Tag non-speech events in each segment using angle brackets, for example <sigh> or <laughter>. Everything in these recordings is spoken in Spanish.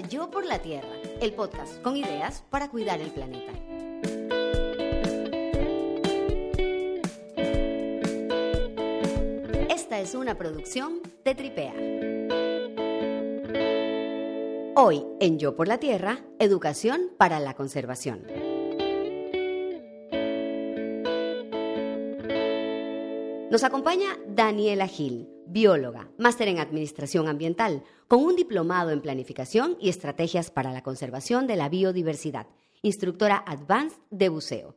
Yo por la Tierra, el podcast con ideas para cuidar el planeta. Esta es una producción de Tripea. Hoy en Yo por la Tierra, educación para la conservación. Nos acompaña Daniela Gil, bióloga, máster en Administración Ambiental, con un diplomado en Planificación y Estrategias para la Conservación de la Biodiversidad, instructora Advanced de buceo.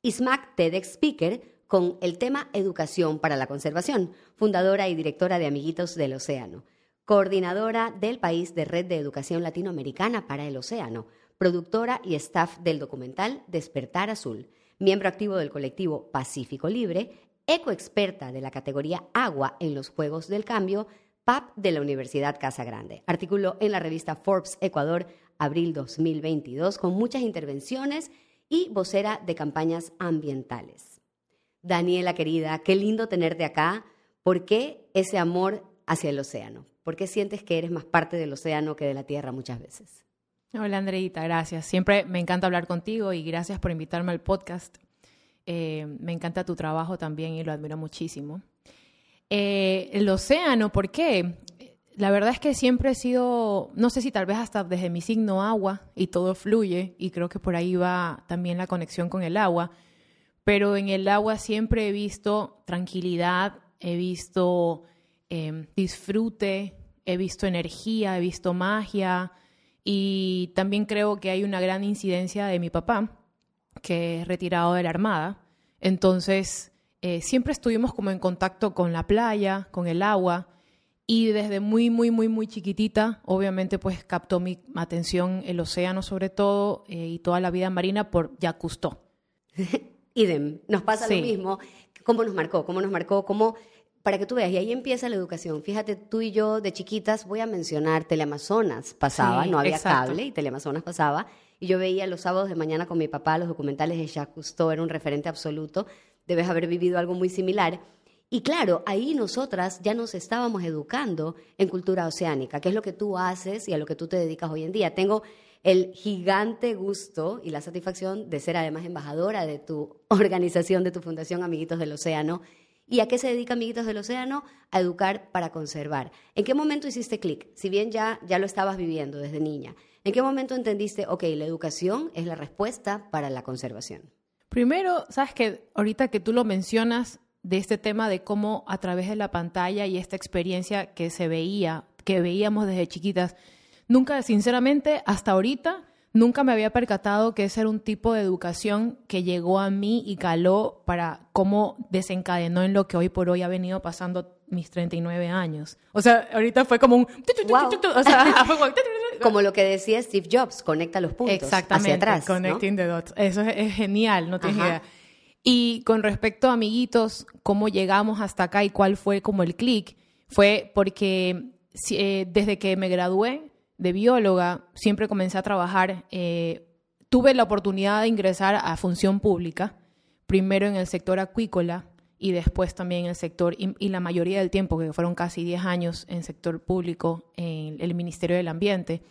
ISMAC TEDx Speaker con el tema Educación para la Conservación, fundadora y directora de Amiguitos del Océano, coordinadora del país de Red de Educación Latinoamericana para el Océano, productora y staff del documental Despertar Azul, miembro activo del colectivo Pacífico Libre ecoexperta de la categoría Agua en los Juegos del Cambio, PAP de la Universidad Casa Grande. Artículo en la revista Forbes Ecuador, abril 2022, con muchas intervenciones y vocera de campañas ambientales. Daniela querida, qué lindo tenerte acá. ¿Por qué ese amor hacia el océano? ¿Por qué sientes que eres más parte del océano que de la tierra muchas veces? Hola Andreita, gracias. Siempre me encanta hablar contigo y gracias por invitarme al podcast. Eh, me encanta tu trabajo también y lo admiro muchísimo. Eh, el océano, ¿por qué? La verdad es que siempre he sido, no sé si tal vez hasta desde mi signo agua y todo fluye y creo que por ahí va también la conexión con el agua, pero en el agua siempre he visto tranquilidad, he visto em, disfrute, he visto energía, he visto magia y también creo que hay una gran incidencia de mi papá que es retirado de la Armada. Entonces, eh, siempre estuvimos como en contacto con la playa, con el agua, y desde muy, muy, muy, muy chiquitita, obviamente, pues captó mi atención el océano sobre todo eh, y toda la vida marina por Jacques Cousteau. <laughs> Idem, nos pasa lo mismo. ¿Cómo nos marcó? ¿Cómo nos marcó? ¿Cómo para que tú veas, y ahí empieza la educación. Fíjate, tú y yo de chiquitas, voy a mencionar Teleamazonas pasaba, no había cable y Teleamazonas pasaba, y yo veía los sábados de mañana con mi papá los documentales de Jacques Cousteau, era un referente absoluto, debes haber vivido algo muy similar. Y claro, ahí nosotras ya nos estábamos educando en cultura oceánica, que es lo que tú haces y a lo que tú te dedicas hoy en día. Tengo el gigante gusto y la satisfacción de ser además embajadora de tu <laughs> organización, de tu fundación Amiguitos del Océano, ¿Y a qué se dedica Amiguitos del Océano? A educar para conservar. ¿En qué momento hiciste clic? Si bien ya, ya lo estabas viviendo desde niña, ¿en qué momento entendiste, ok, la educación es la respuesta para la conservación? Primero, sabes que ahorita que tú lo mencionas de este tema de cómo a través de la pantalla y esta experiencia que se veía, que veíamos desde chiquitas, nunca, sinceramente, hasta ahorita nunca me había percatado que ese era un tipo de educación que llegó a mí y caló para cómo desencadenó en lo que hoy por hoy ha venido pasando mis 39 años. O sea, ahorita fue como un... como lo que decía Steve Jobs, conecta los puntos Exactamente, hacia atrás. Connecting the dots. Eso es, genial, no tienes idea. Y con respecto a amiguitos, cómo llegamos hasta acá y cuál fue como el clic, fue porque eh, desde que me gradué, de bióloga, siempre comencé a trabajar, eh, tuve la oportunidad de ingresar a función pública, primero en el sector acuícola y después también en el sector, y, la mayoría del tiempo, que fueron casi 10 años en sector público, en el Ministerio del Ambiente,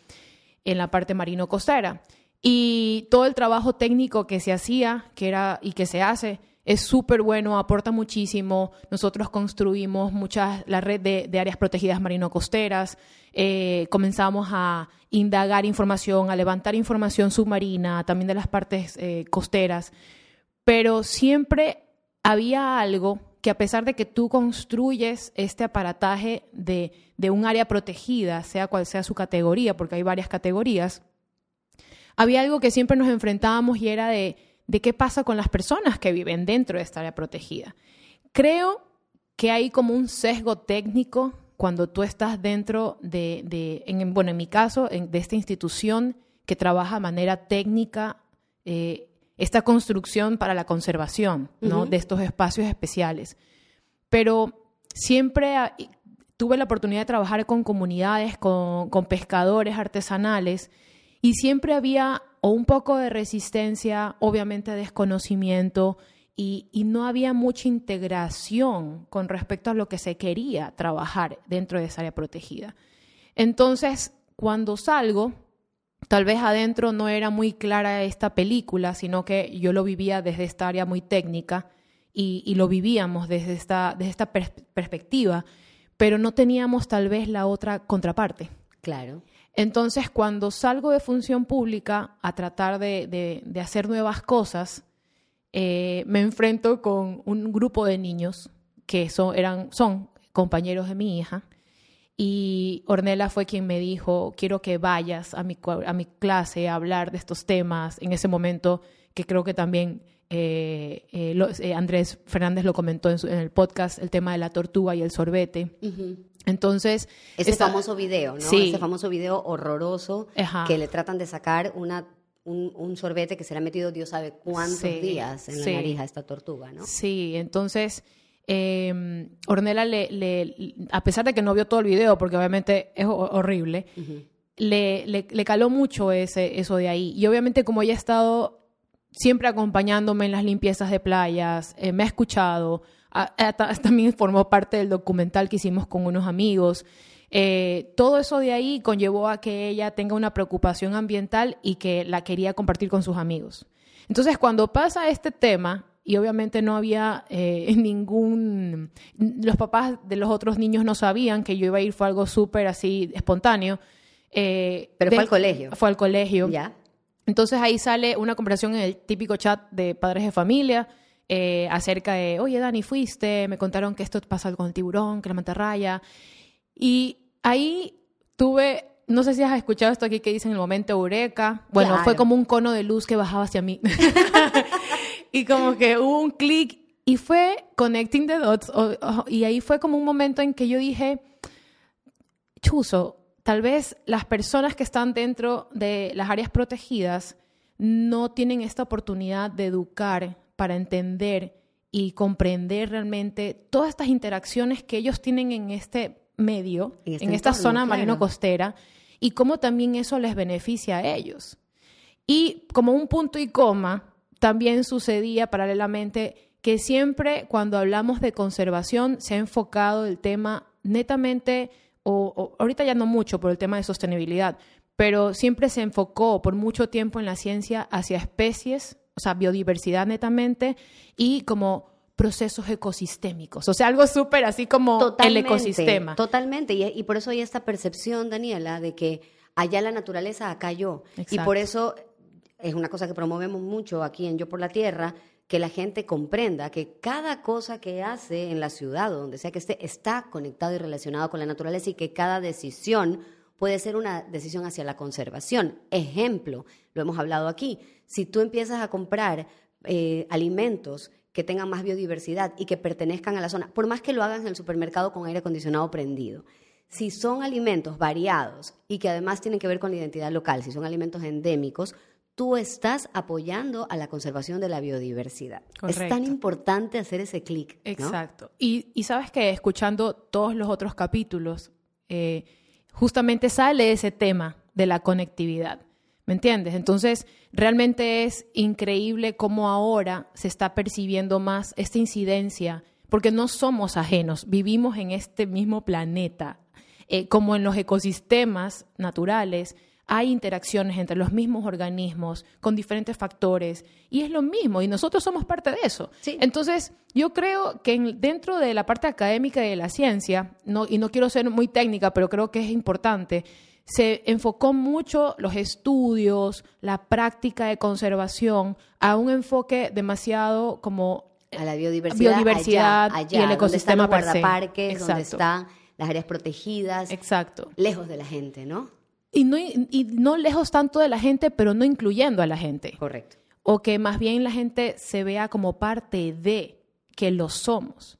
en la parte marino costera. Y todo el trabajo técnico que se hacía que era, y que se hace es súper bueno, aporta muchísimo. Nosotros construimos muchas, la red de, áreas protegidas marino-costeras, eh, comenzamos a indagar información, a levantar información submarina, también de las partes eh, costeras, pero siempre había algo que a pesar de que tú construyes este aparataje de, de un área protegida, sea cual sea su categoría, porque hay varias categorías, había algo que siempre nos enfrentábamos y era de de qué pasa con las personas que viven dentro de esta área protegida. Creo que hay como un sesgo técnico cuando tú estás dentro de, en, bueno, en mi caso, de esta institución que trabaja de manera técnica eh, esta construcción para la conservación ¿no? de estos espacios especiales. Pero siempre tuve la oportunidad de trabajar con comunidades, con, con pescadores artesanales, y siempre había o un poco de resistencia, obviamente desconocimiento, y, no había mucha integración con respecto a lo que se quería trabajar dentro de esa área protegida. Entonces, cuando salgo, tal vez adentro no era muy clara esta película, sino que yo lo vivía desde esta área muy técnica y, lo vivíamos desde esta, desde esta perspectiva, pero no teníamos tal vez la otra contraparte. Claro. Entonces, cuando salgo de función pública a tratar de, hacer nuevas cosas, eh, me enfrento con un grupo de niños que son, eran, son compañeros de mi hija. Y Ornella fue quien me dijo, quiero que vayas a mi, a mi clase a hablar de estos temas. En ese momento, que creo que también eh, eh, Andrés Fernández lo comentó en, el podcast, el tema de la tortuga y el sorbete. Entonces. Ese famoso video, ¿no? Sí. Ese famoso video horroroso que le tratan de sacar una un, sorbete que se le ha metido Dios sabe cuántos días en la nariz a esta tortuga, ¿no? Sí, entonces eh, Ornella le, a pesar de que no vio todo el video, porque obviamente es horrible, le, le, caló mucho ese, eso de ahí. Y obviamente como ella ha estado siempre acompañándome en las limpiezas de playas, eh, me ha escuchado, <laughs> también formó parte del documental que hicimos con unos amigos. Eh, todo eso de ahí conllevó a que ella tenga una preocupación ambiental y que la quería compartir con sus amigos. Entonces, cuando pasa este tema, y obviamente no había eh, <laughs> ningún... Los papás de los otros niños no sabían que yo iba a ir, fue algo súper así espontáneo. Eh, Pero fue al colegio. Fue al colegio. Ya. Entonces ahí sale una conversación en el típico chat de padres de familia eh, acerca de, oye Dani, fuiste, me contaron que esto pasa con el tiburón, que la mantarraya. Y ahí tuve, no sé si has escuchado esto aquí que dicen el momento eureka. Bueno, fue como un cono de luz que bajaba hacia mí. <laughs> <laughs> y como que hubo un clic y fue connecting the dots. y ahí fue como un momento en que yo dije, chuzo, tal vez las personas que están dentro de las áreas protegidas no tienen esta oportunidad de educar para entender y comprender realmente todas estas interacciones que ellos tienen en este medio, en, este esta zona marino-costera, y cómo también eso les beneficia a ellos. Y como un punto y coma, también sucedía paralelamente que siempre cuando hablamos de conservación se ha enfocado el tema netamente o, ahorita ya no mucho por el tema de sostenibilidad, pero siempre se enfocó por mucho tiempo en la ciencia hacia especies, o sea, biodiversidad netamente, y como procesos ecosistémicos, o sea, algo súper así como el ecosistema. Totalmente, y, y, por eso hay esta percepción, Daniela, de que allá la naturaleza, acá yo. Y por eso es una cosa que promovemos mucho aquí en Yo por la Tierra, que la gente comprenda que cada cosa que hace en la ciudad o donde sea que esté está conectado y relacionado con la naturaleza y que cada decisión puede ser una decisión hacia la conservación. Ejemplo, lo hemos hablado aquí, si tú empiezas a comprar eh, alimentos que tengan más biodiversidad y que pertenezcan a la zona, por más que lo hagas en el supermercado con aire acondicionado prendido, si son alimentos variados y que además tienen que ver con la identidad local, si son alimentos endémicos, tú estás apoyando a la conservación de la biodiversidad. Es tan importante hacer ese clic. Exacto. Y, sabes que escuchando todos los otros capítulos, eh, justamente sale ese tema de la conectividad. ¿Me entiendes? Entonces, realmente es increíble cómo ahora se está percibiendo más esta incidencia, porque no somos ajenos, vivimos en este mismo planeta, eh, como en los ecosistemas naturales hay interacciones entre los mismos organismos con diferentes factores y es lo mismo y nosotros somos parte de eso. Entonces, yo creo que dentro de la parte académica de la ciencia, no, y no quiero ser muy técnica, pero creo que es importante, se enfocó mucho los estudios, la práctica de conservación a un enfoque demasiado como a la biodiversidad, y el ecosistema donde están los guardaparques, donde están las áreas protegidas, Exacto. lejos de la gente, ¿no? Y no, y no lejos tanto de la gente, pero no incluyendo a la gente. Correcto. O que más bien la gente se vea como parte de que lo somos.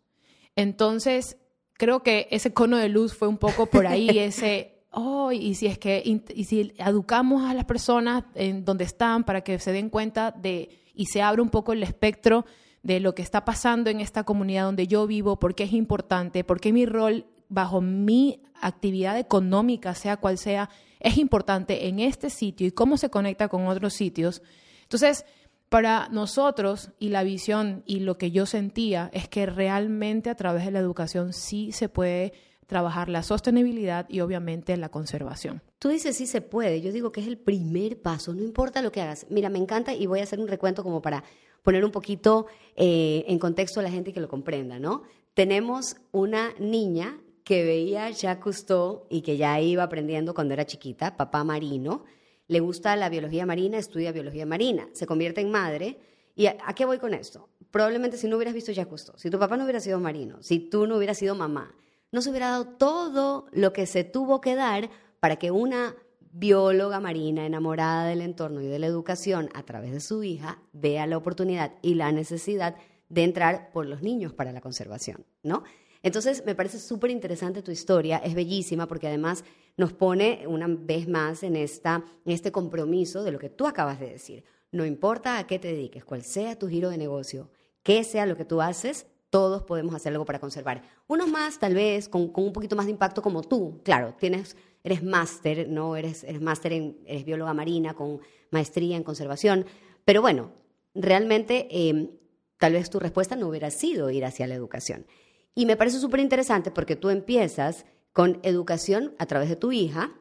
Entonces, creo que ese cono de luz fue un poco por ahí, <laughs> ese, oh, y si es que, y si educamos a las personas en donde están para que se den cuenta de, y se abre un poco el espectro de lo que está pasando en esta comunidad donde yo vivo, por qué es importante, por qué mi rol bajo mi actividad económica, sea cual sea, es importante en este sitio y cómo se conecta con otros sitios. Entonces, para nosotros y la visión y lo que yo sentía es que realmente a través de la educación sí se puede trabajar la sostenibilidad y obviamente la conservación. Tú dices sí se puede, yo digo que es el primer paso, no importa lo que hagas. Mira, me encanta y voy a hacer un recuento como para poner un poquito eh, en contexto a la gente que lo comprenda, ¿no? Tenemos una niña que veía Jacques Cousteau y que ya iba aprendiendo cuando era chiquita, papá marino, le gusta la biología marina, estudia biología marina, se convierte en madre. ¿Y a, qué voy con esto? Probablemente si no hubieras visto Jacques Cousteau, si tu papá no hubiera sido marino, si tú no hubieras sido mamá, no se hubiera dado todo lo que se tuvo que dar para que una bióloga marina enamorada del entorno y de la educación a través de su hija vea la oportunidad y la necesidad de entrar por los niños para la conservación, ¿no? Entonces, me parece súper interesante tu historia, es bellísima porque además nos pone una vez más en, esta, en este compromiso de lo que tú acabas de decir. No importa a qué te dediques, cuál sea tu giro de negocio, qué sea lo que tú haces, todos podemos hacer algo para conservar. Unos más, tal vez, con, un poquito más de impacto como tú. Claro, tienes, eres máster, ¿no? Eres, eres máster en, eres bióloga marina con maestría en conservación. Pero bueno, realmente eh, tal vez tu respuesta no hubiera sido ir hacia la educación. Y me parece súper interesante porque tú empiezas con educación a través de tu hija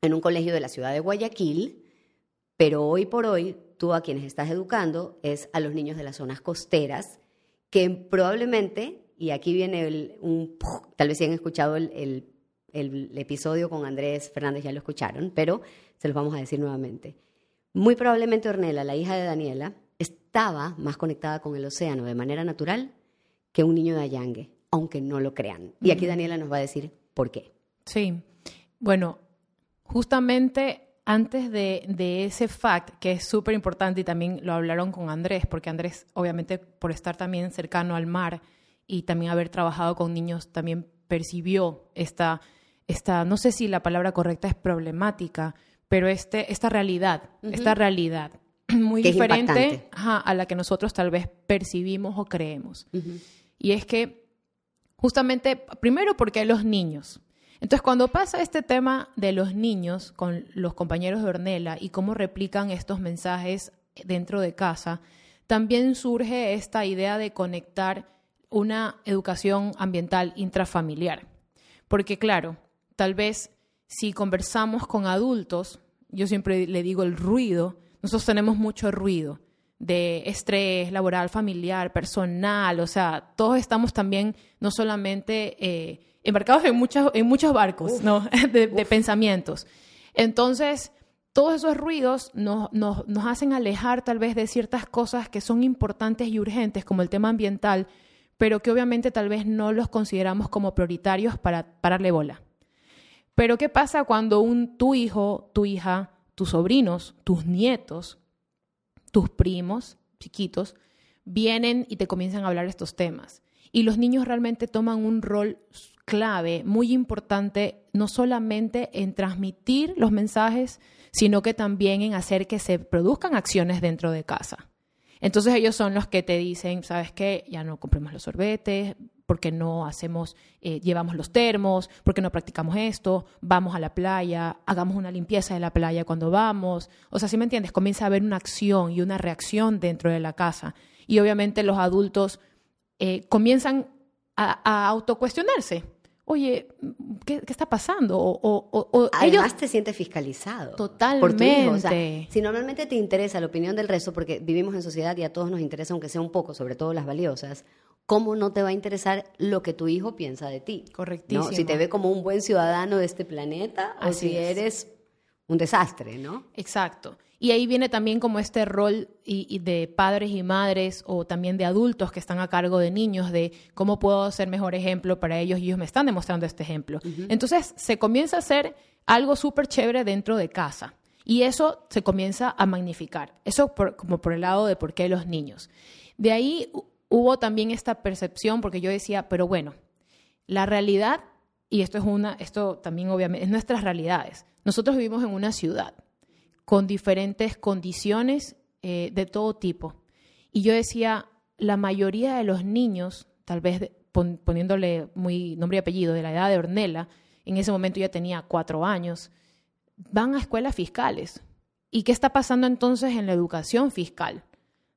en un colegio de la ciudad de Guayaquil, pero hoy por hoy tú a quienes estás educando es a los niños de las zonas costeras, que probablemente, y aquí viene un, tal vez si han escuchado el, el episodio con Andrés Fernández, ya lo escucharon, pero se los vamos a decir nuevamente. Muy probablemente Ornella, la hija de Daniela, estaba más conectada con el océano de manera natural que un niño de Allangue aunque no lo crean. Y aquí Daniela nos va a decir por qué. Sí, bueno, justamente antes de, ese fact, que es súper importante y también lo hablaron con Andrés, porque Andrés, obviamente, por estar también cercano al mar y también haber trabajado con niños, también percibió esta, esta no sé si la palabra correcta es problemática, pero este, esta realidad, esta realidad <clears throat> muy diferente a la que nosotros tal vez percibimos o creemos. Y es que justamente, primero porque hay los niños. Entonces, cuando pasa este tema de los niños con los compañeros de Ornella y cómo replican estos mensajes dentro de casa, también surge esta idea de conectar una educación ambiental intrafamiliar. Porque claro, tal vez si conversamos con adultos, yo siempre le digo el ruido, nosotros tenemos mucho ruido de estrés laboral, familiar, personal, o sea, todos estamos también no solamente eh, embarcados en, muchos en muchos barcos ¿no? <laughs> de, pensamientos. Entonces, todos esos ruidos nos, nos, nos, hacen alejar tal vez de ciertas cosas que son importantes y urgentes, como el tema ambiental, pero que obviamente tal vez no los consideramos como prioritarios para pararle bola. Pero ¿qué pasa cuando un, tu hijo, tu hija, tus sobrinos, tus nietos tus primos chiquitos vienen y te comienzan a hablar estos temas. Y los niños realmente toman un rol clave, muy importante, no solamente en transmitir los mensajes, sino que también en hacer que se produzcan acciones dentro de casa. Entonces ellos son los que te dicen, ¿sabes qué? Ya no compremos los sorbetes, porque no hacemos, eh, llevamos los termos, porque no practicamos esto, vamos a la playa, hagamos una limpieza de la playa cuando vamos. O sea, si me entiendes, comienza a haber una acción y una reacción dentro de la casa. Y obviamente los adultos eh, comienzan a, a autocuestionarse oye, ¿qué, está pasando? O, Además te sientes fiscalizado. Totalmente. Por si normalmente te interesa la opinión del resto, porque vivimos en sociedad y a todos nos interesa, aunque sea un poco, sobre todo las valiosas, ¿cómo no te va a interesar lo que tu hijo piensa de ti? Correctísimo. Si te ve como un buen ciudadano de este planeta o si eres un desastre, ¿no? Exacto. Y ahí viene también como este rol y, de padres y madres o también de adultos que están a cargo de niños, de cómo puedo ser mejor ejemplo para ellos y ellos me están demostrando este ejemplo. Entonces se comienza a hacer algo súper chévere dentro de casa y eso se comienza a magnificar. Eso como por el lado de por qué los niños. De ahí hubo también esta percepción porque yo decía, pero bueno, la realidad, y esto es una, esto también obviamente es nuestras realidades. Nosotros vivimos en una ciudad con diferentes condiciones eh, de todo tipo. Y yo decía, la mayoría de los niños, tal vez poniéndole muy nombre y apellido, de la edad de Ornella, en ese momento ya tenía cuatro años, van a escuelas fiscales. ¿Y qué está pasando entonces en la educación fiscal?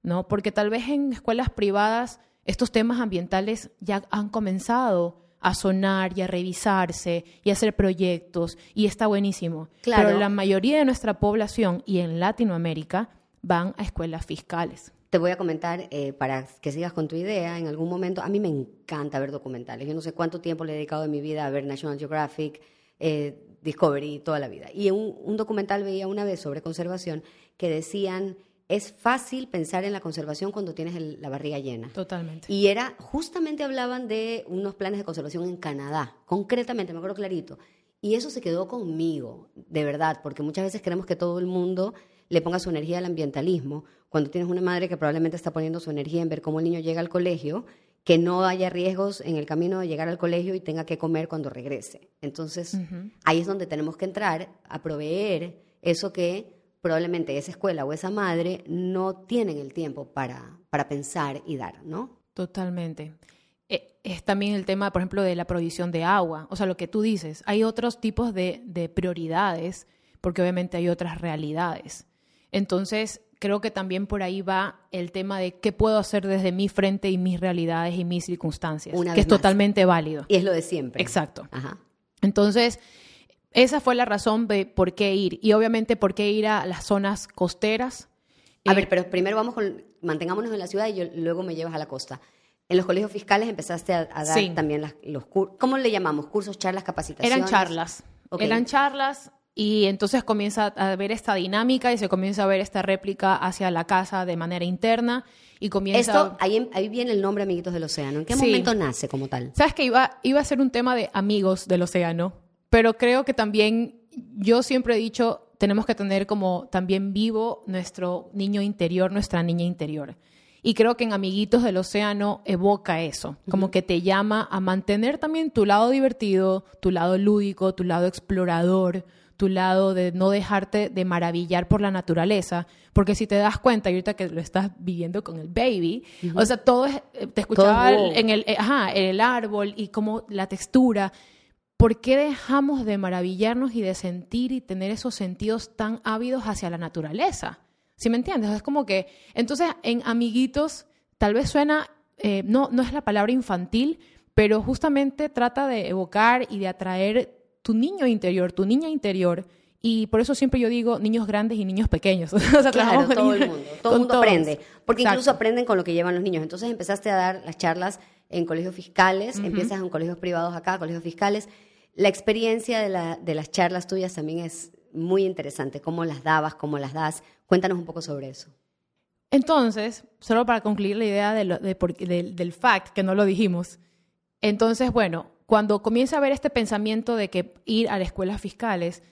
¿No? Porque tal vez en escuelas privadas estos temas ambientales ya han comenzado a sonar y a revisarse y a hacer proyectos y está buenísimo. Claro. Pero la mayoría de nuestra población y en Latinoamérica van a escuelas fiscales. Te voy a comentar, eh, para que sigas con tu idea, en algún momento, a mí me encanta ver documentales. Yo no sé cuánto tiempo le he dedicado de mi vida a ver National Geographic, eh, Discovery, toda la vida. Y un, un documental veía una vez sobre conservación que decían es fácil pensar en la conservación cuando tienes la barriga llena. Totalmente. Y era, justamente hablaban de unos planes de conservación en Canadá, concretamente, me acuerdo clarito. Y eso se quedó conmigo, de verdad, porque muchas veces queremos que todo el mundo le ponga su energía al ambientalismo, cuando tienes una madre que probablemente está poniendo su energía en ver cómo el niño llega al colegio, que no haya riesgos en el camino de llegar al colegio y tenga que comer cuando regrese. Entonces, ahí es donde tenemos que entrar a proveer eso que probablemente esa escuela o esa madre no tienen el tiempo para, para pensar y dar, ¿no? Totalmente. Eh, es también el tema, por ejemplo, de la provisión de agua. O sea, lo que tú dices, hay otros tipos de, de prioridades porque obviamente hay otras realidades. Entonces, creo que también por ahí va el tema de qué puedo hacer desde mi frente y mis realidades y mis circunstancias, que es totalmente válido. Y es lo de siempre. Exacto. Ajá. Entonces, esa fue la razón de por qué ir. Y obviamente por qué ir a las zonas costeras. A ver, eh, pero primero vamos con, mantengámonos en la ciudad y luego me llevas a la costa. En los colegios fiscales empezaste a, dar también los cursos, ¿cómo le llamamos? Cursos, charlas, capacitaciones. Eran charlas. Eran charlas y entonces comienza a ver esta dinámica y se comienza a ver esta réplica hacia la casa de manera interna y comienza... Esto, ahí, ahí viene el nombre Amiguitos del Océano. ¿En qué momento nace como tal? Sabes que iba, iba a ser un tema de amigos del océano, pero creo que también yo siempre he dicho, tenemos que tener como también vivo nuestro niño interior, nuestra niña interior. Y creo que en Amiguitos del Océano evoca eso, como que te llama a mantener también tu lado divertido, tu lado lúdico, tu lado explorador, tu lado de no dejarte de maravillar por la naturaleza, porque si te das cuenta, y ahorita que lo estás viviendo con el baby, o sea, todo es, eh, te escuchaba en el, eh, ajá, el árbol y como la textura, ¿Por qué dejamos de maravillarnos y de sentir y tener esos sentidos tan ávidos hacia la naturaleza? ¿Sí me entiendes? Es como que, entonces, en amiguitos, tal vez suena, eh, no, no es la palabra infantil, pero justamente trata de evocar y de atraer tu niño interior, tu niña interior. Y por eso siempre yo digo niños grandes y niños pequeños. <laughs> o sea, claro, todo el mundo. <laughs> Todo el mundo aprende. Porque incluso aprenden con lo que llevan los niños. Entonces empezaste a dar las charlas en colegios fiscales, empiezas en colegios privados acá, colegios fiscales. La experiencia de, la, de las charlas tuyas también es muy interesante. ¿Cómo las dabas? ¿Cómo las das? Cuéntanos un poco sobre eso. Entonces, solo para concluir la idea de del fact, que no lo dijimos. Entonces, bueno, cuando comienza a ver este pensamiento de que ir a las escuelas fiscales,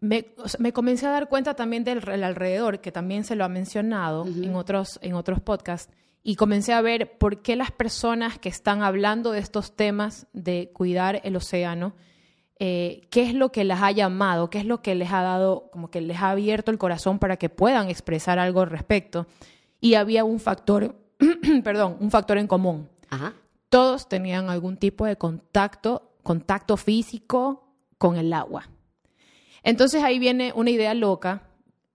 me, me comencé a dar cuenta también del alrededor, que también se lo ha mencionado en, otros, en otros podcasts, y comencé a ver por qué las personas que están hablando de estos temas de cuidar el océano, eh, qué es lo que les ha llamado, qué es lo que les ha dado, como que les ha abierto el corazón para que puedan expresar algo al respecto. Y había un factor, <clears throat> perdón, un factor en común. Todos tenían algún tipo de contacto, contacto físico con el agua. Entonces ahí viene una idea loca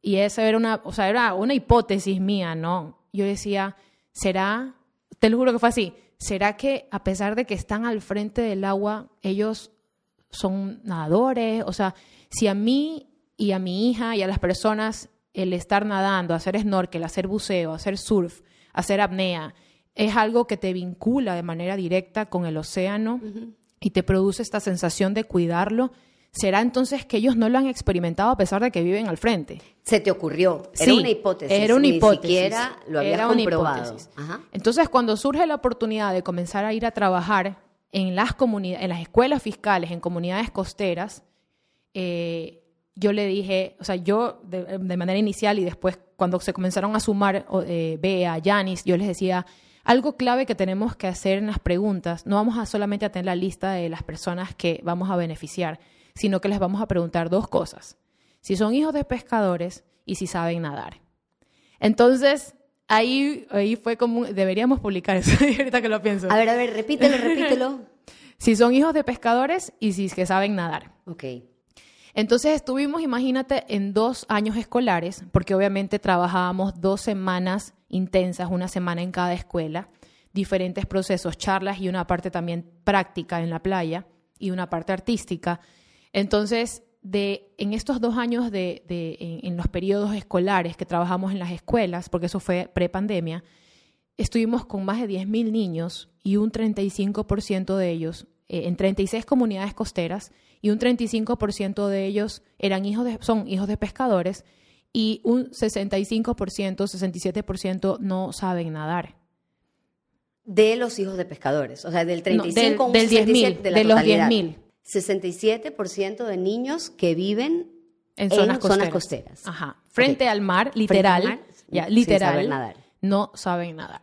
y esa era una, o sea, era una hipótesis mía, ¿no? Yo decía, ¿será, te lo juro que fue así, ¿será que a pesar de que están al frente del agua, ellos son nadadores? O sea, si a mí y a mi hija y a las personas el estar nadando, hacer snorkel, hacer buceo, hacer surf, hacer apnea, es algo que te vincula de manera directa con el océano y te produce esta sensación de cuidarlo, ¿será entonces que ellos no lo han experimentado a pesar de que viven al frente? Se te ocurrió, era una hipótesis. Era una hipótesis. Ni siquiera lo había comprobado. Entonces, cuando surge la oportunidad de comenzar a ir a trabajar en las, en las escuelas fiscales, en comunidades costeras, eh, yo le dije, o sea, yo de, manera inicial y después cuando se comenzaron a sumar eh, Bea, Yanis, yo les decía, algo clave que tenemos que hacer en las preguntas, no vamos a solamente a tener la lista de las personas que vamos a beneficiar, sino que les vamos a preguntar dos cosas. Si son hijos de pescadores y si saben nadar. Entonces, ahí, ahí fue como, deberíamos publicar eso, <laughs> ahorita que lo pienso. A ver, a ver, repítelo, repítelo. <laughs> si son hijos de pescadores y si es que saben nadar. Ok. Entonces estuvimos, imagínate, en dos años escolares, porque obviamente trabajábamos dos semanas intensas, una semana en cada escuela, diferentes procesos, charlas y una parte también práctica en la playa y una parte artística. Entonces, de, en estos dos años de, en, los periodos escolares que trabajamos en las escuelas, porque eso fue pre-pandemia, estuvimos con más de 10.000 niños y un 35% de ellos eh, en 36 comunidades costeras y un 35% de ellos eran hijos de, son hijos de pescadores y un 65%, 67% no saben nadar. De los hijos de pescadores, o sea, del 35 del, del 10.000, de, de los 10.000. 67% de niños que viven en zonas, costeras. Ajá. Frente al mar, literal, ya, literal, nadar. no saben nadar.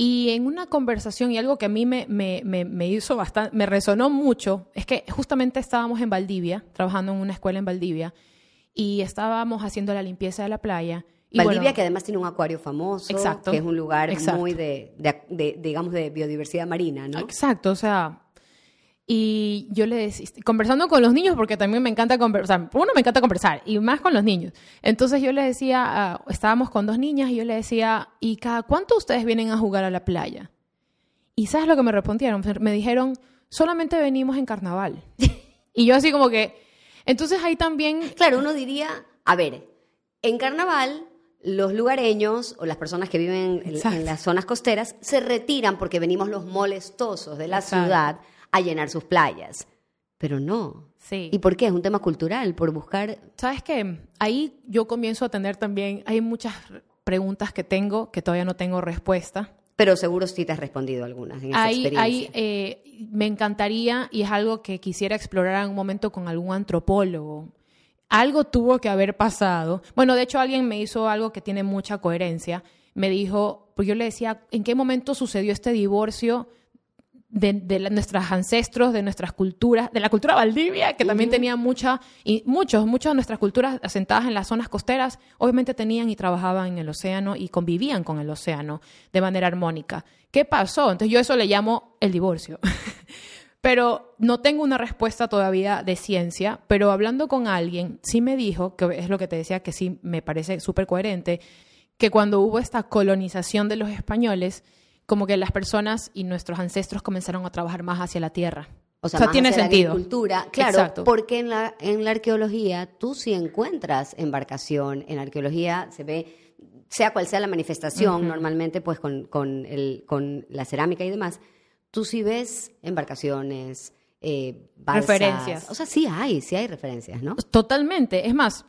Y en una conversación, y algo que a mí me, me, me, hizo bastante, me resonó mucho, es que justamente estábamos en Valdivia, trabajando en una escuela en Valdivia, y estábamos haciendo la limpieza de la playa. Y Valdivia, que además tiene un acuario famoso, exacto, que es un lugar muy de, de, digamos, de biodiversidad marina, ¿no? Exacto, o sea, y yo le decía, conversando con los niños, porque también me encanta conversar, uno me encanta conversar, y más con los niños. Entonces yo le decía, ah, estábamos con dos niñas, y yo le decía, ¿y cada cuánto ustedes vienen a jugar a la playa? Y ¿sabes lo que me respondieron? Me dijeron, solamente venimos en carnaval. <laughs> y yo así como que, entonces ahí también... Claro, uno diría, a ver, en carnaval los lugareños o las personas que viven en, las zonas costeras se retiran porque venimos los molestosos de la ciudad a llenar sus playas. Pero no. Sí. ¿Y por qué? Es un tema cultural, por buscar... ¿Sabes qué? Ahí yo comienzo a tener también, hay muchas preguntas que tengo que todavía no tengo respuesta. Pero seguro sí te has respondido algunas en esa ahí, experiencia. Ahí eh, me encantaría, y es algo que quisiera explorar en un momento con algún antropólogo. Algo tuvo que haber pasado. Bueno, de hecho alguien me hizo algo que tiene mucha coherencia. Me dijo, pues yo le decía, ¿en qué momento sucedió este divorcio de, nuestros ancestros, de nuestras culturas, de la cultura Valdivia, que también tenía mucha, y muchos, muchas de nuestras culturas asentadas en las zonas costeras, obviamente tenían y trabajaban en el océano y convivían con el océano de manera armónica. ¿Qué pasó? Entonces yo eso le llamo el divorcio. <laughs> pero no tengo una respuesta todavía de ciencia, pero hablando con alguien, sí me dijo, que es lo que te decía, que sí me parece súper coherente, que cuando hubo esta colonización de los españoles, como que las personas y nuestros ancestros comenzaron a trabajar más hacia la tierra. O sea, tiene sentido. La claro, porque en la, en la arqueología tú sí encuentras embarcación, en arqueología se ve, sea cual sea la manifestación, normalmente pues con, con, el, con la cerámica y demás, tú sí ves embarcaciones, eh, referencias. O sea, sí hay, sí hay referencias, ¿no? Totalmente. Es más,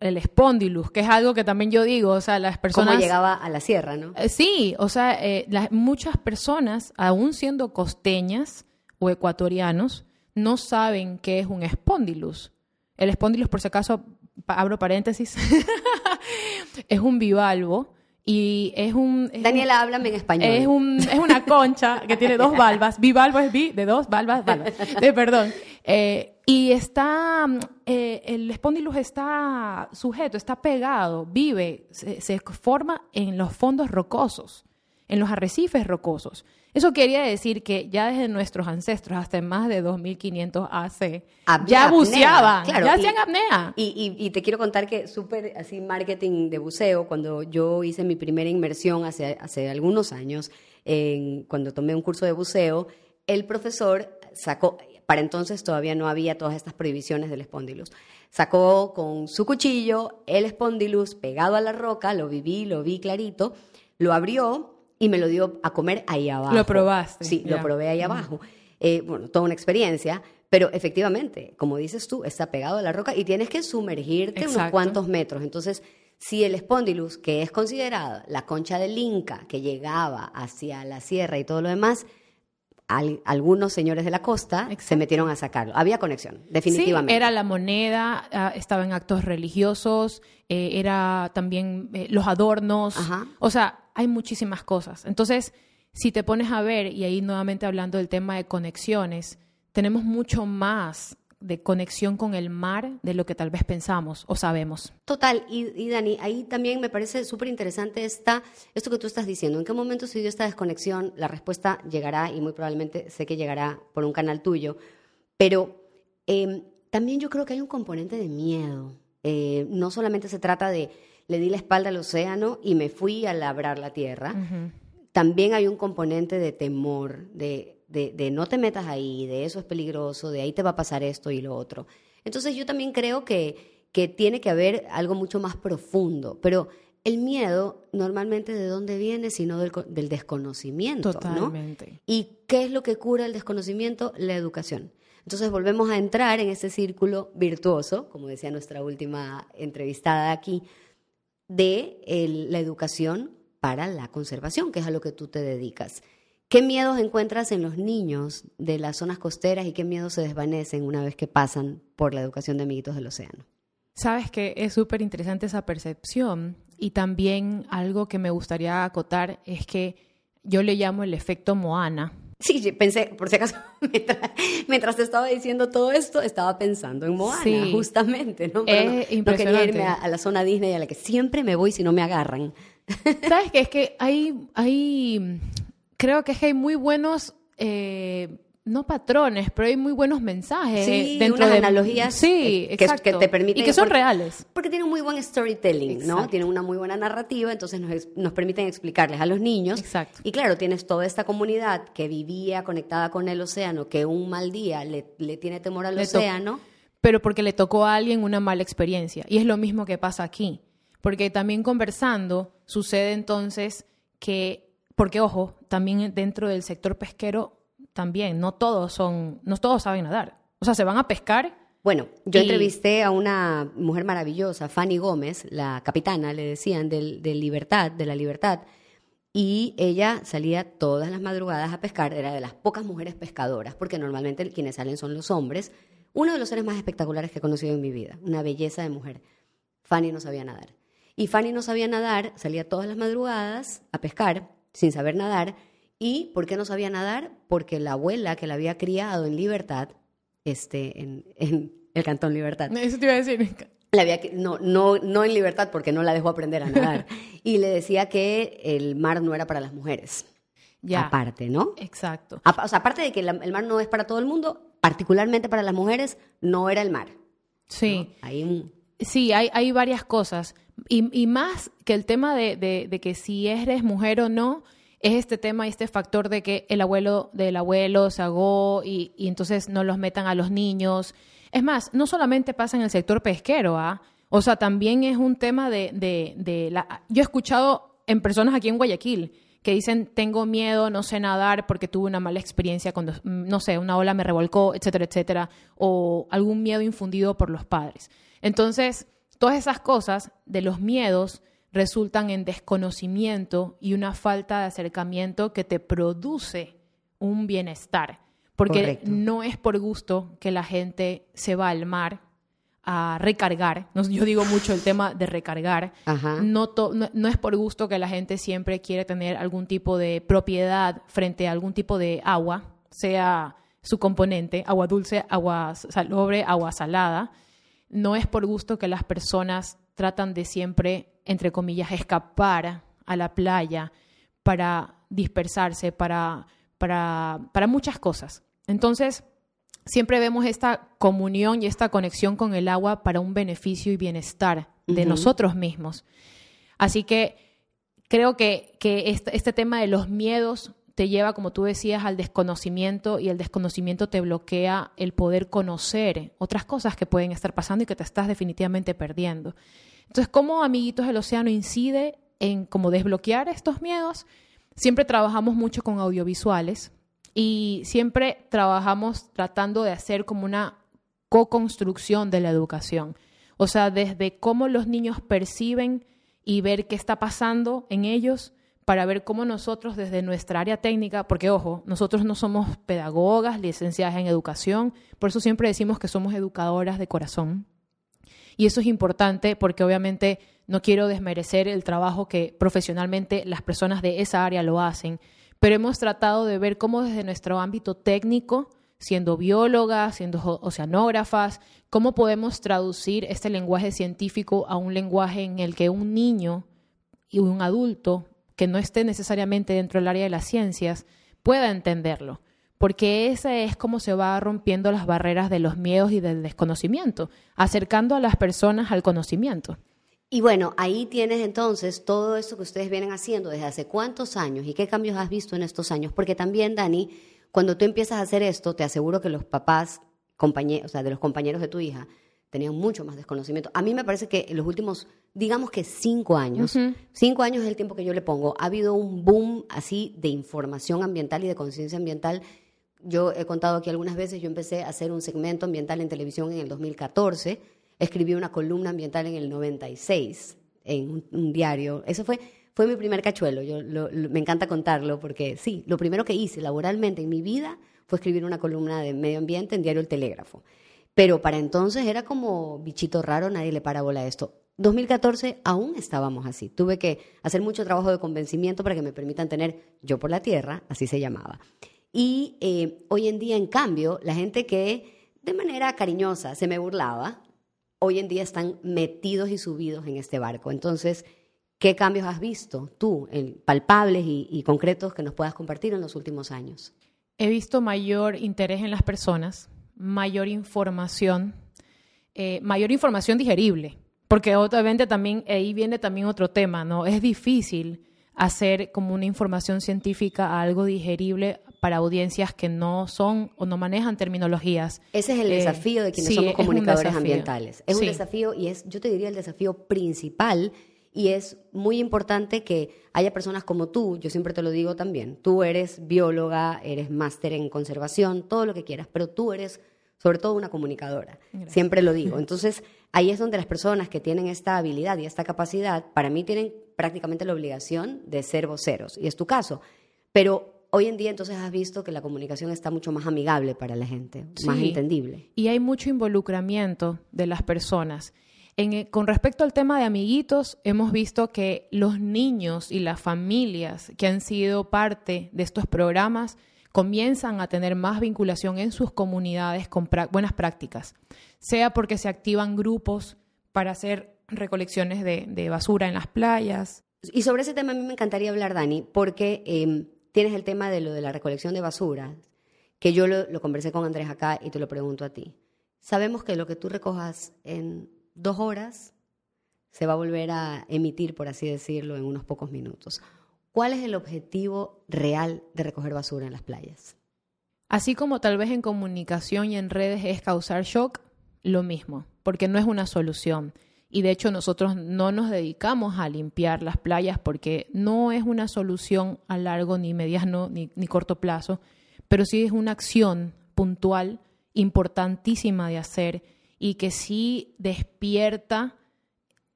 el espondilus, que es algo que también yo digo, o sea, las personas... Cómo llegaba a la sierra, ¿no? Eh, sí, o sea, eh, muchas personas, aún siendo costeñas o ecuatorianos, no saben qué es un espondilus. El espondilus, por si acaso, abro paréntesis, <laughs> es un bivalvo y es un... Daniela, háblame en español. Es, un, es una concha que tiene dos valvas. Bivalvo es bi, de dos valvas, valvas. De, perdón. Eh, y está, eh, el espondilus está sujeto, está pegado, vive, se forma en los fondos rocosos, en los arrecifes rocosos. Eso quería decir que ya desde nuestros ancestros, hasta más de 2500 AC, ya buceaba, ya hacían apnea. Y, te quiero contar que súper así marketing de buceo, cuando yo hice mi primera inmersión hace, hace algunos años, en, cuando tomé un curso de buceo, el profesor sacó, para entonces todavía no había todas estas prohibiciones del espondilus, sacó con su cuchillo el espondilus pegado a la roca, lo viví, lo vi clarito, lo abrió y me lo dio a comer ahí abajo. Lo probaste. Sí, lo probé ahí abajo. Eh, bueno, toda una experiencia, pero efectivamente, como dices tú, está pegado a la roca y tienes que sumergirte unos cuantos metros. Entonces, si el espondilus, que es considerada la concha del Inca, que llegaba hacia la sierra y todo lo demás, algunos señores de la costa se metieron a sacarlo. Había conexión, definitivamente. Sí, era la moneda, ah, estaba en actos religiosos, eh, era también eh, los adornos. O sea, hay muchísimas cosas. Entonces, si te pones a ver, y ahí nuevamente hablando del tema de conexiones, tenemos mucho más de conexión con el mar de lo que tal vez pensamos o sabemos. Total, y, Dani, ahí también me parece súper interesante esto que tú estás diciendo. ¿En qué momento se dio esta desconexión? La respuesta llegará y muy probablemente sé que llegará por un canal tuyo, pero em, también yo creo que hay un componente de miedo. Eh, no solamente se trata de le di la espalda al océano y me fui a labrar la tierra. también hay un componente de temor, de, de, no te metas ahí, de eso es peligroso, de ahí te va a pasar esto y lo otro. Entonces yo también creo que, que tiene que haber algo mucho más profundo, pero el miedo normalmente de dónde viene, sino del, del desconocimiento. Totalmente. ¿Y qué es lo que cura el desconocimiento? La educación. Entonces volvemos a entrar en ese círculo virtuoso, como decía nuestra última entrevistada aquí, de la educación para la conservación, que es a lo que tú te dedicas. ¿Qué miedos encuentras en los niños de las zonas costeras y qué miedos se desvanecen una vez que pasan por la educación de amiguitos del océano? Sabes que es súper interesante esa percepción y también algo que me gustaría acotar es que yo le llamo el efecto Moana, Sí, pensé, por si acaso, <laughs> mientras, te estaba diciendo todo esto, estaba pensando en Moana, justamente, ¿no? es no, no, quería irme a, la zona Disney a la que siempre me voy si no me agarran. ¿Sabes qué? Es que hay, hay, creo que es que hay muy buenos eh, no patrones, pero hay muy buenos mensajes sí, dentro de analogías sí, que, que, te permiten y que son reales. Porque tienen muy buen storytelling, ¿no? Tienen una muy buena narrativa, entonces nos, nos, permiten explicarles a los niños. Exacto. Y claro, tienes toda esta comunidad que vivía conectada con el océano, que un mal día le, le tiene temor al océano. Pero porque le tocó a alguien una mala experiencia. Y es lo mismo que pasa aquí. Porque también conversando sucede entonces que, porque ojo, también dentro del sector pesquero también, no todos son, no todos saben nadar. O sea, se van a pescar. Bueno, yo entrevisté a una mujer maravillosa, Fanny Gómez, la capitana, le decían, del, Libertad, de la Libertad, y ella salía todas las madrugadas a pescar, era de las pocas mujeres pescadoras, porque normalmente quienes salen son los hombres. Uno de los seres más espectaculares que he conocido en mi vida, una belleza de mujer. Fanny no sabía nadar. Y Fanny no sabía nadar, salía todas las madrugadas a pescar, sin saber nadar, ¿Y por qué no sabía nadar? Porque la abuela que la había criado en Libertad, este, en, el Cantón Libertad. <laughs> Eso te iba a decir. La había, no, no, no en Libertad porque no la dejó aprender a nadar. <laughs> y le decía que el mar no era para las mujeres. Ya. Aparte, ¿no? Exacto. o sea, aparte de que el mar no es para todo el mundo, particularmente para las mujeres, no era el mar. Sí. Hay Sí, hay, hay varias cosas. Y, más que el tema de, de que si eres mujer o no, es este tema y este factor de que el abuelo del abuelo se ahogó y, entonces no los metan a los niños. Es más, no solamente pasa en el sector pesquero, ¿ah? O sea, también es un tema de, de, la... Yo he escuchado en personas aquí en Guayaquil que dicen, tengo miedo, no sé nadar porque tuve una mala experiencia cuando, no sé, una ola me revolcó, etcétera, etcétera, o algún miedo infundido por los padres. Entonces, todas esas cosas de los miedos resultan en desconocimiento y una falta de acercamiento que te produce un bienestar. Porque no es por gusto que la gente se va al mar a recargar. Yo digo mucho el tema de recargar. No, no, es por gusto que la gente siempre quiere tener algún tipo de propiedad frente a algún tipo de agua, sea su componente, agua dulce, agua salobre, agua salada. No es por gusto que las personas tratan de siempre entre comillas, escapar a la playa para dispersarse, para, para, para muchas cosas. Entonces, siempre vemos esta comunión y esta conexión con el agua para un beneficio y bienestar de nosotros mismos. Así que creo que, que este, este, tema de los miedos te lleva, como tú decías, al desconocimiento y el desconocimiento te bloquea el poder conocer otras cosas que pueden estar pasando y que te estás definitivamente perdiendo. Entonces, ¿cómo Amiguitos del Océano incide en cómo desbloquear estos miedos? Siempre trabajamos mucho con audiovisuales y siempre trabajamos tratando de hacer como una co-construcción de la educación. O sea, desde cómo los niños perciben y ver qué está pasando en ellos para ver cómo nosotros desde nuestra área técnica, porque ojo, nosotros no somos pedagogas, licenciadas en educación, por eso siempre decimos que somos educadoras de corazón. Y eso es importante porque obviamente no quiero desmerecer el trabajo que profesionalmente las personas de esa área lo hacen, pero hemos tratado de ver cómo desde nuestro ámbito técnico, siendo biólogas, siendo oceanógrafas, cómo podemos traducir este lenguaje científico a un lenguaje en el que un niño y un adulto que no esté necesariamente dentro del área de las ciencias pueda entenderlo porque esa es como se va rompiendo las barreras de los miedos y del desconocimiento, acercando a las personas al conocimiento. Y bueno, ahí tienes entonces todo eso que ustedes vienen haciendo desde hace cuántos años y qué cambios has visto en estos años. Porque también, Dani, cuando tú empiezas a hacer esto, te aseguro que los papás, o sea, de los compañeros de tu hija, tenían mucho más desconocimiento. A mí me parece que en los últimos, digamos que cinco años, cinco años es el tiempo que yo le pongo, ha habido un boom así de información ambiental y de conciencia ambiental. Yo he contado aquí algunas veces, yo empecé a hacer un segmento ambiental en televisión en el 2014 escribí una columna ambiental en el 96 en un, diario. Eso fue, fue mi primer cachuelo. Yo me encanta contarlo porque sí, lo primero que hice laboralmente en mi vida fue escribir una columna de medio ambiente en Diario El Telégrafo. Pero para entonces era como bichito raro, nadie le para bola a esto. 2014 aún estábamos así. Tuve que hacer mucho trabajo de convencimiento para que me permitan tener Yo por la Tierra, así se llamaba. Y eh, hoy en día, en cambio, la gente que de manera cariñosa se me burlaba, hoy en día están metidos y subidos en este barco. Entonces, ¿qué cambios has visto tú, palpables y, concretos que nos puedas compartir en los últimos años? He visto mayor interés en las personas, mayor información, eh, mayor información digerible, porque obviamente también ahí viene también otro tema, ¿no? Es difícil hacer como una información científica algo digerible para audiencias que no son o no manejan terminologías. Ese es el eh, desafío de quienes somos comunicadores ambientales. Es un desafío y es, yo te diría, el desafío principal y es muy importante que haya personas como tú, yo siempre te lo digo también, tú eres bióloga, eres máster en conservación, todo lo que quieras, pero tú eres sobre todo una comunicadora, siempre lo digo. Entonces, ahí es donde las personas que tienen esta habilidad y esta capacidad, para mí tienen prácticamente la obligación de ser voceros, y es tu caso. Pero hoy en día entonces has visto que la comunicación está mucho más amigable para la gente, más entendible. Y hay mucho involucramiento de las personas. Eh, con respecto al tema de amiguitos, hemos visto que los niños y las familias que han sido parte de estos programas comienzan a tener más vinculación en sus comunidades con buenas prácticas, sea porque se activan grupos para hacer recolecciones de, basura en las playas. Y sobre ese tema a mí me encantaría hablar, Dani, porque em, tienes el tema de lo de la recolección de basura, que yo lo, conversé con Andrés acá y te lo pregunto a ti. Sabemos que lo que tú recojas en dos horas se va a volver a emitir, por así decirlo, en unos pocos minutos. ¿Cuál es el objetivo real de recoger basura en las playas? Así como tal vez en comunicación y en redes es causar shock, lo mismo, porque no es una solución. Y de hecho nosotros no nos dedicamos a limpiar las playas porque no es una solución a largo, ni mediano, ni, corto plazo, pero sí es una acción puntual, importantísima de hacer y que sí despierta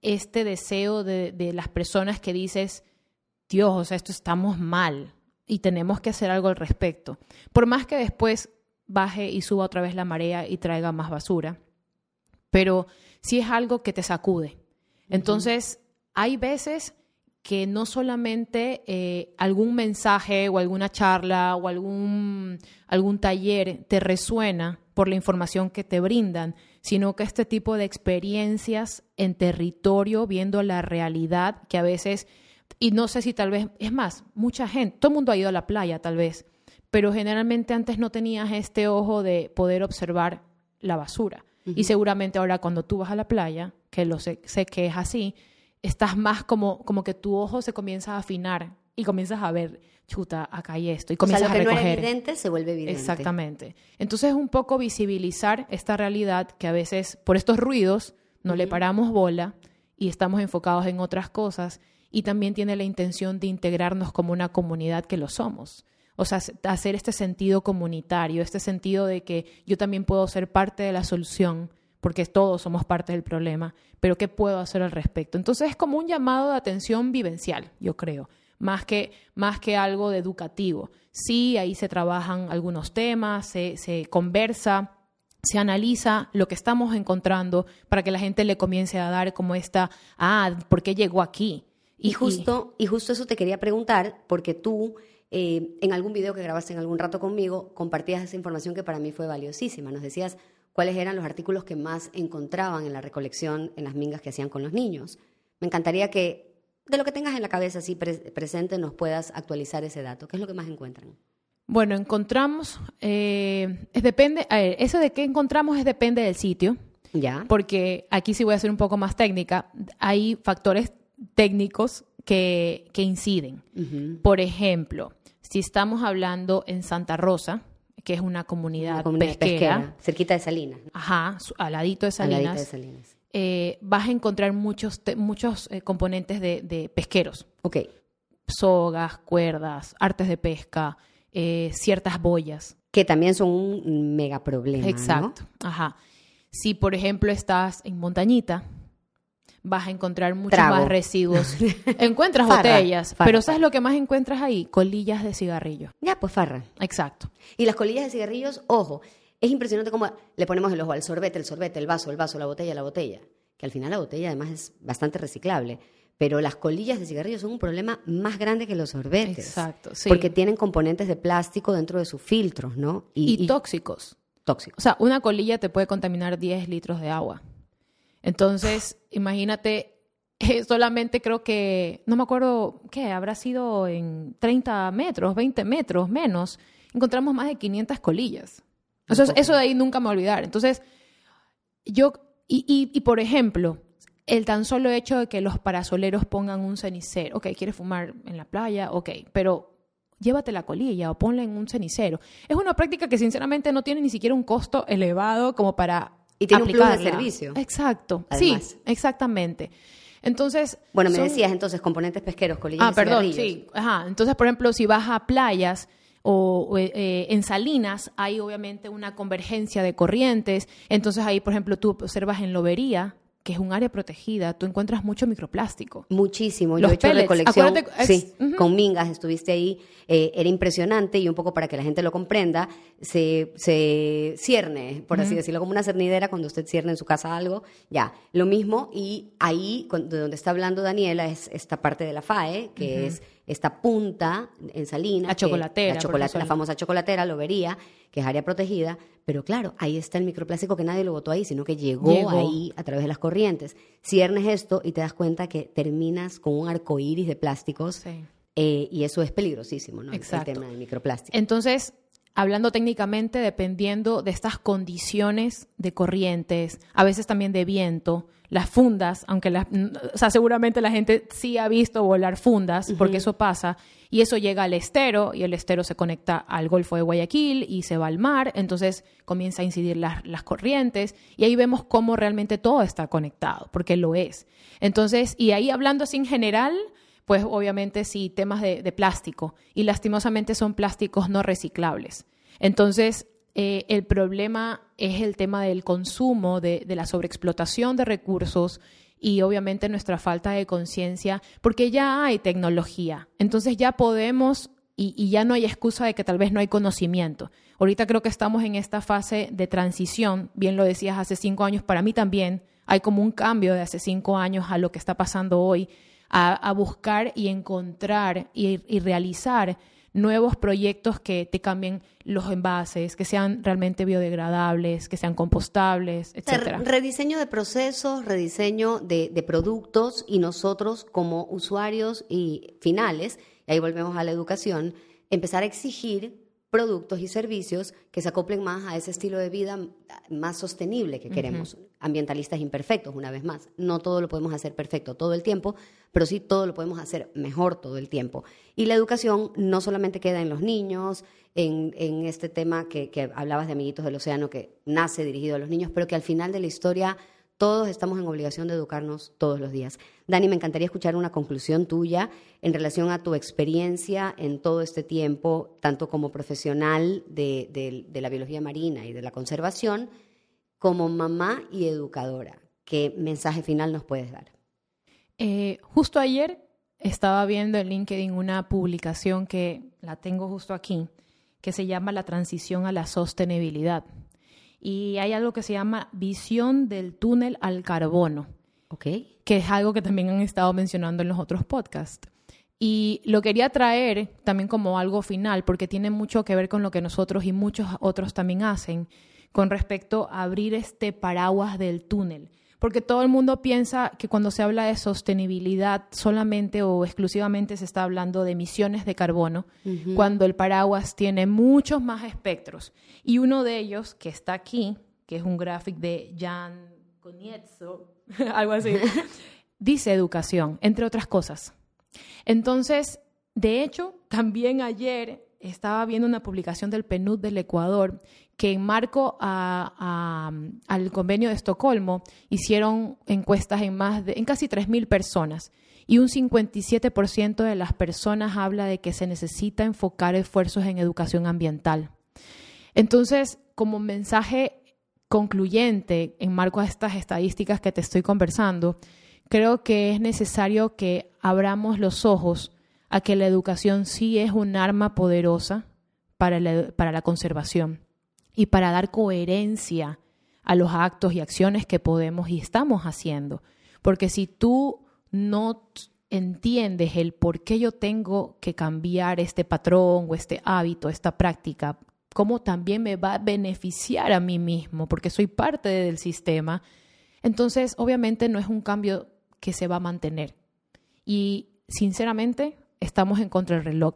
este deseo de, de las personas que dices, Dios, o sea, esto estamos mal y tenemos que hacer algo al respecto. Por más que después baje y suba otra vez la marea y traiga más basura, pero sí es algo que te sacude. Entonces, hay veces que no solamente eh, algún mensaje o alguna charla o algún, algún taller te resuena por la información que te brindan, sino que este tipo de experiencias en territorio, viendo la realidad, que a veces, y no sé si tal vez, es más, mucha gente, todo el mundo ha ido a la playa tal vez, pero generalmente antes no tenías este ojo de poder observar la basura. Y seguramente ahora cuando tú vas a la playa, que lo sé, sé que es así, estás más como, como que tu ojo se comienza a afinar y comienzas a ver, chuta, acá hay esto. Y comienzas o sea, lo que No evidente se vuelve evidente. Exactamente. Entonces es un poco visibilizar esta realidad que a veces por estos ruidos no le paramos bola y estamos enfocados en otras cosas y también tiene la intención de integrarnos como una comunidad que lo somos. O sea, hacer este sentido comunitario, este sentido de que yo también puedo ser parte de la solución, porque todos somos parte del problema, pero ¿qué puedo hacer al respecto? Entonces es como un llamado de atención vivencial, yo creo, más que, más que algo de educativo. Sí, ahí se trabajan algunos temas, se, se conversa, se analiza lo que estamos encontrando para que la gente le comience a dar como esta, ah, ¿por qué llegó aquí? Y, justo, y justo eso te quería preguntar, porque tú eh, en algún video que grabaste en algún rato conmigo, compartías esa información que para mí fue valiosísima. Nos decías cuáles eran los artículos que más encontraban en la recolección, en las mingas que hacían con los niños. Me encantaría que, de lo que tengas en la cabeza así presente, nos puedas actualizar ese dato. ¿Qué es lo que más encuentran? Bueno, encontramos, eh, es depende, eso de qué encontramos es depende del sitio. Ya. Porque aquí sí voy a ser un poco más técnica. Hay factores técnicos que, que inciden. Por ejemplo, si estamos hablando en Santa Rosa, que es una comunidad, pesquera, cerquita de Salinas. Ajá, al ladito de Salinas. de Salinas. Eh, vas a encontrar muchos, muchos eh, componentes de, pesqueros. Ok. Sogas, cuerdas, artes de pesca, eh, ciertas boyas. Que también son un mega problema. Exacto. Ajá. Si, por ejemplo, estás en montañita, vas a encontrar muchos más residuos. <laughs> encuentras botellas, pero ¿sabes lo que más encuentras ahí? Colillas de cigarrillo. Ya, pues farra. Exacto. Y las colillas de cigarrillos, ojo, es impresionante cómo le ponemos el ojo al sorbete, el sorbete, el vaso, el vaso, la botella, la botella. Que al final la botella además es bastante reciclable. Pero las colillas de cigarrillos son un problema más grande que los sorbetes. Exacto, sí. Porque tienen componentes de plástico dentro de sus filtros, ¿no? Y, tóxicos. Tóxicos. O sea, una colilla te puede contaminar 10 litros de agua. Entonces, imagínate, <laughs> eh, solamente creo que, no me acuerdo qué, habrá sido en 30 metros, 20 metros menos, encontramos más de 500 colillas. eso de ahí nunca me olvidar. Entonces, yo, y, y, por ejemplo, el tan solo hecho de que los parasoleros pongan un cenicero, ok, quieres fumar en la playa, ok, pero llévate la colilla o ponla en un cenicero. Es una práctica que sinceramente no tiene ni siquiera un costo elevado como para y tiene un plus de servicio. Exacto. Sí, exactamente. Entonces. Bueno, me decías entonces componentes pesqueros, colillas Ah, perdón, sí. Ajá. Entonces, por ejemplo, si vas a playas o, eh, en salinas, hay obviamente una convergencia de corrientes. Entonces, ahí, por ejemplo, tú observas en lobería que es un área protegida, tú encuentras mucho microplástico. Muchísimo. Yo he hecho recolección sí, con Mingas, estuviste ahí, eh, era impresionante y un poco para que la gente lo comprenda, se, se cierne, por así decirlo, como una cernidera cuando usted cierne en su casa algo, ya, lo mismo y ahí, de donde está hablando Daniela, es esta parte de la FAE, que es esta punta en Salinas. La chocolatera. la, chocolate, la famosa chocolatera, lo vería, que es área protegida, pero claro, ahí está el microplástico que nadie lo botó ahí, sino que llegó, ahí a través de las corrientes. Ciernes esto y te das cuenta que terminas con un arco iris de plásticos. Eh, y eso es peligrosísimo, ¿no? Exacto. El tema del microplástico. Entonces, hablando técnicamente, dependiendo de estas condiciones de corrientes, a veces también de viento, las fundas, aunque las, o sea, seguramente la gente sí ha visto volar fundas, porque eso pasa, y eso llega al estero, y el estero se conecta al Golfo de Guayaquil y se va al mar, entonces comienza a incidir las, las corrientes, y ahí vemos cómo realmente todo está conectado, porque lo es. Entonces, y ahí hablando así en general, pues obviamente sí, temas de, plástico y lastimosamente son plásticos no reciclables. Entonces, eh, el problema es el tema del consumo, de, la sobreexplotación de recursos y obviamente nuestra falta de conciencia, porque ya hay tecnología. Entonces ya podemos y, y, ya no hay excusa de que tal vez no hay conocimiento. Ahorita creo que estamos en esta fase de transición, bien lo decías hace cinco años, para mí también hay como un cambio de hace cinco años a lo que está pasando hoy a, buscar y encontrar y, realizar nuevos proyectos que te cambien los envases, que sean realmente biodegradables, que sean compostables, etc. rediseño de procesos, rediseño de, de, productos y nosotros como usuarios y finales, y ahí volvemos a la educación, empezar a exigir productos y servicios que se acoplen más a ese estilo de vida más sostenible que queremos. Ambientalistas imperfectos, una vez más. No todo lo podemos hacer perfecto todo el tiempo, pero sí todo lo podemos hacer mejor todo el tiempo. Y la educación no solamente queda en los niños, en, este tema que, que hablabas de Amiguitos del Océano, que nace dirigido a los niños, pero que al final de la historia todos estamos en obligación de educarnos todos los días. Dani, me encantaría escuchar una conclusión tuya en relación a tu experiencia en todo este tiempo, tanto como profesional de, la biología marina y de la conservación, como mamá y educadora. ¿Qué mensaje final nos puedes dar? Eh, justo ayer estaba viendo en LinkedIn una publicación que la tengo justo aquí, que se llama La transición a la sostenibilidad y hay algo que se llama visión del túnel al carbono. Okay. Que es algo que también han estado mencionando en los otros podcasts. Y lo quería traer también como algo final, porque tiene mucho que ver con lo que nosotros y muchos otros también hacen con respecto a abrir este paraguas del túnel porque todo el mundo piensa que cuando se habla de sostenibilidad solamente o exclusivamente se está hablando de emisiones de carbono, cuando el paraguas tiene muchos más espectros. Y uno de ellos, que está aquí, que es un gráfico de Jan Conietzo, <laughs> algo así, <laughs> dice educación, entre otras cosas. Entonces, de hecho, también ayer estaba viendo una publicación del PNUD del Ecuador que en marco al convenio de Estocolmo hicieron encuestas en, más de, en casi 3.000 personas y un 57% de las personas habla de que se necesita enfocar esfuerzos en educación ambiental. Entonces, como mensaje concluyente en marco a estas estadísticas que te estoy conversando, creo que es necesario que abramos los ojos a que la educación sí es un arma poderosa para para la conservación y para dar coherencia a los actos y acciones que podemos y estamos haciendo. Porque si tú no entiendes el por qué yo tengo que cambiar este patrón o este hábito, esta práctica, cómo también me va a beneficiar a mí mismo, porque soy parte del sistema, entonces obviamente no es un cambio que se va a mantener. Y sinceramente, estamos en contra del reloj.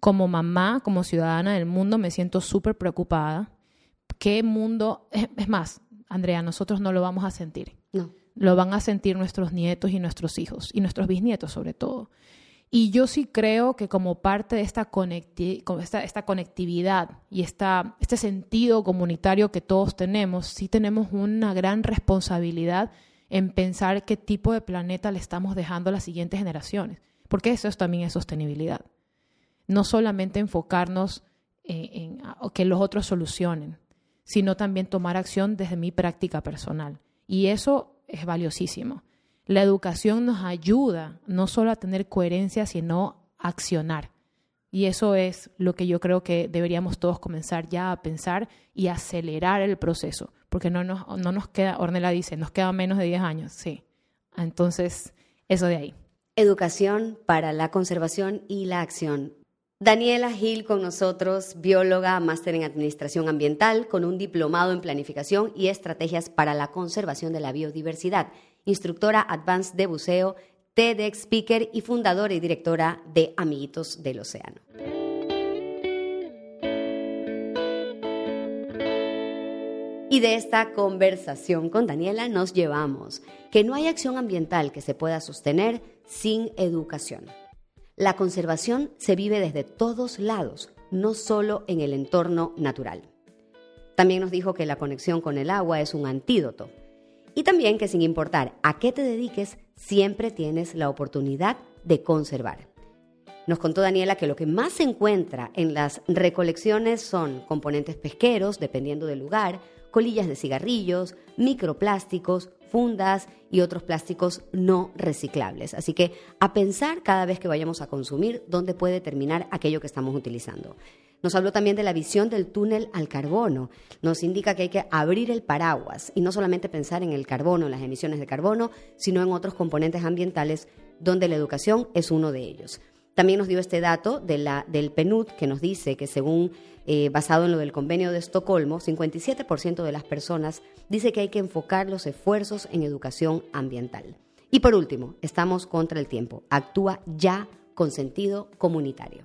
Como mamá, como ciudadana del mundo, me siento súper preocupada. ¿Qué mundo? Es más, Andrea, nosotros no lo vamos a sentir. No. Lo van a sentir nuestros nietos y nuestros hijos, y nuestros bisnietos sobre todo. Y yo sí creo que como parte de esta, esta, esta conectividad y esta, este sentido comunitario que todos tenemos, sí tenemos una gran responsabilidad en pensar qué tipo de planeta le estamos dejando a las siguientes generaciones, porque eso también es sostenibilidad. No solamente enfocarnos en, en que los otros solucionen, sino también tomar acción desde mi práctica personal. Y eso es valiosísimo. La educación nos ayuda no solo a tener coherencia, sino a accionar. Y eso es lo que yo creo que deberíamos todos comenzar ya a pensar y acelerar el proceso, porque no nos, no nos queda, Ornella dice, nos queda menos de 10 años, sí. Entonces, eso de ahí. Educación para la conservación y la acción. Daniela Gil con nosotros, bióloga, máster en Administración Ambiental, con un diplomado en Planificación y Estrategias para la Conservación de la Biodiversidad, instructora Advanced de Buceo, TEDx Speaker y fundadora y directora de Amiguitos del Océano. Y de esta conversación con Daniela nos llevamos que no hay acción ambiental que se pueda sostener sin educación. La conservación se vive desde todos lados, no solo en el entorno natural. También nos dijo que la conexión con el agua es un antídoto. Y también que sin importar a qué te dediques, siempre tienes la oportunidad de conservar. Nos contó Daniela que lo que más se encuentra en las recolecciones son componentes pesqueros, dependiendo del lugar, colillas de cigarrillos, microplásticos, fundas y otros plásticos no reciclables. Así que a pensar cada vez que vayamos a consumir dónde puede terminar aquello que estamos utilizando. Nos habló también de la visión del túnel al carbono. Nos indica que hay que abrir el paraguas y no solamente pensar en el carbono, en las emisiones de carbono, sino en otros componentes ambientales donde la educación es uno de ellos. También nos dio este dato del PNUD que nos dice que según, eh, basado en lo del convenio de Estocolmo, 57% de las personas dice que hay que enfocar los esfuerzos en educación ambiental. Y por último, estamos contra el tiempo. Actúa ya con sentido comunitario.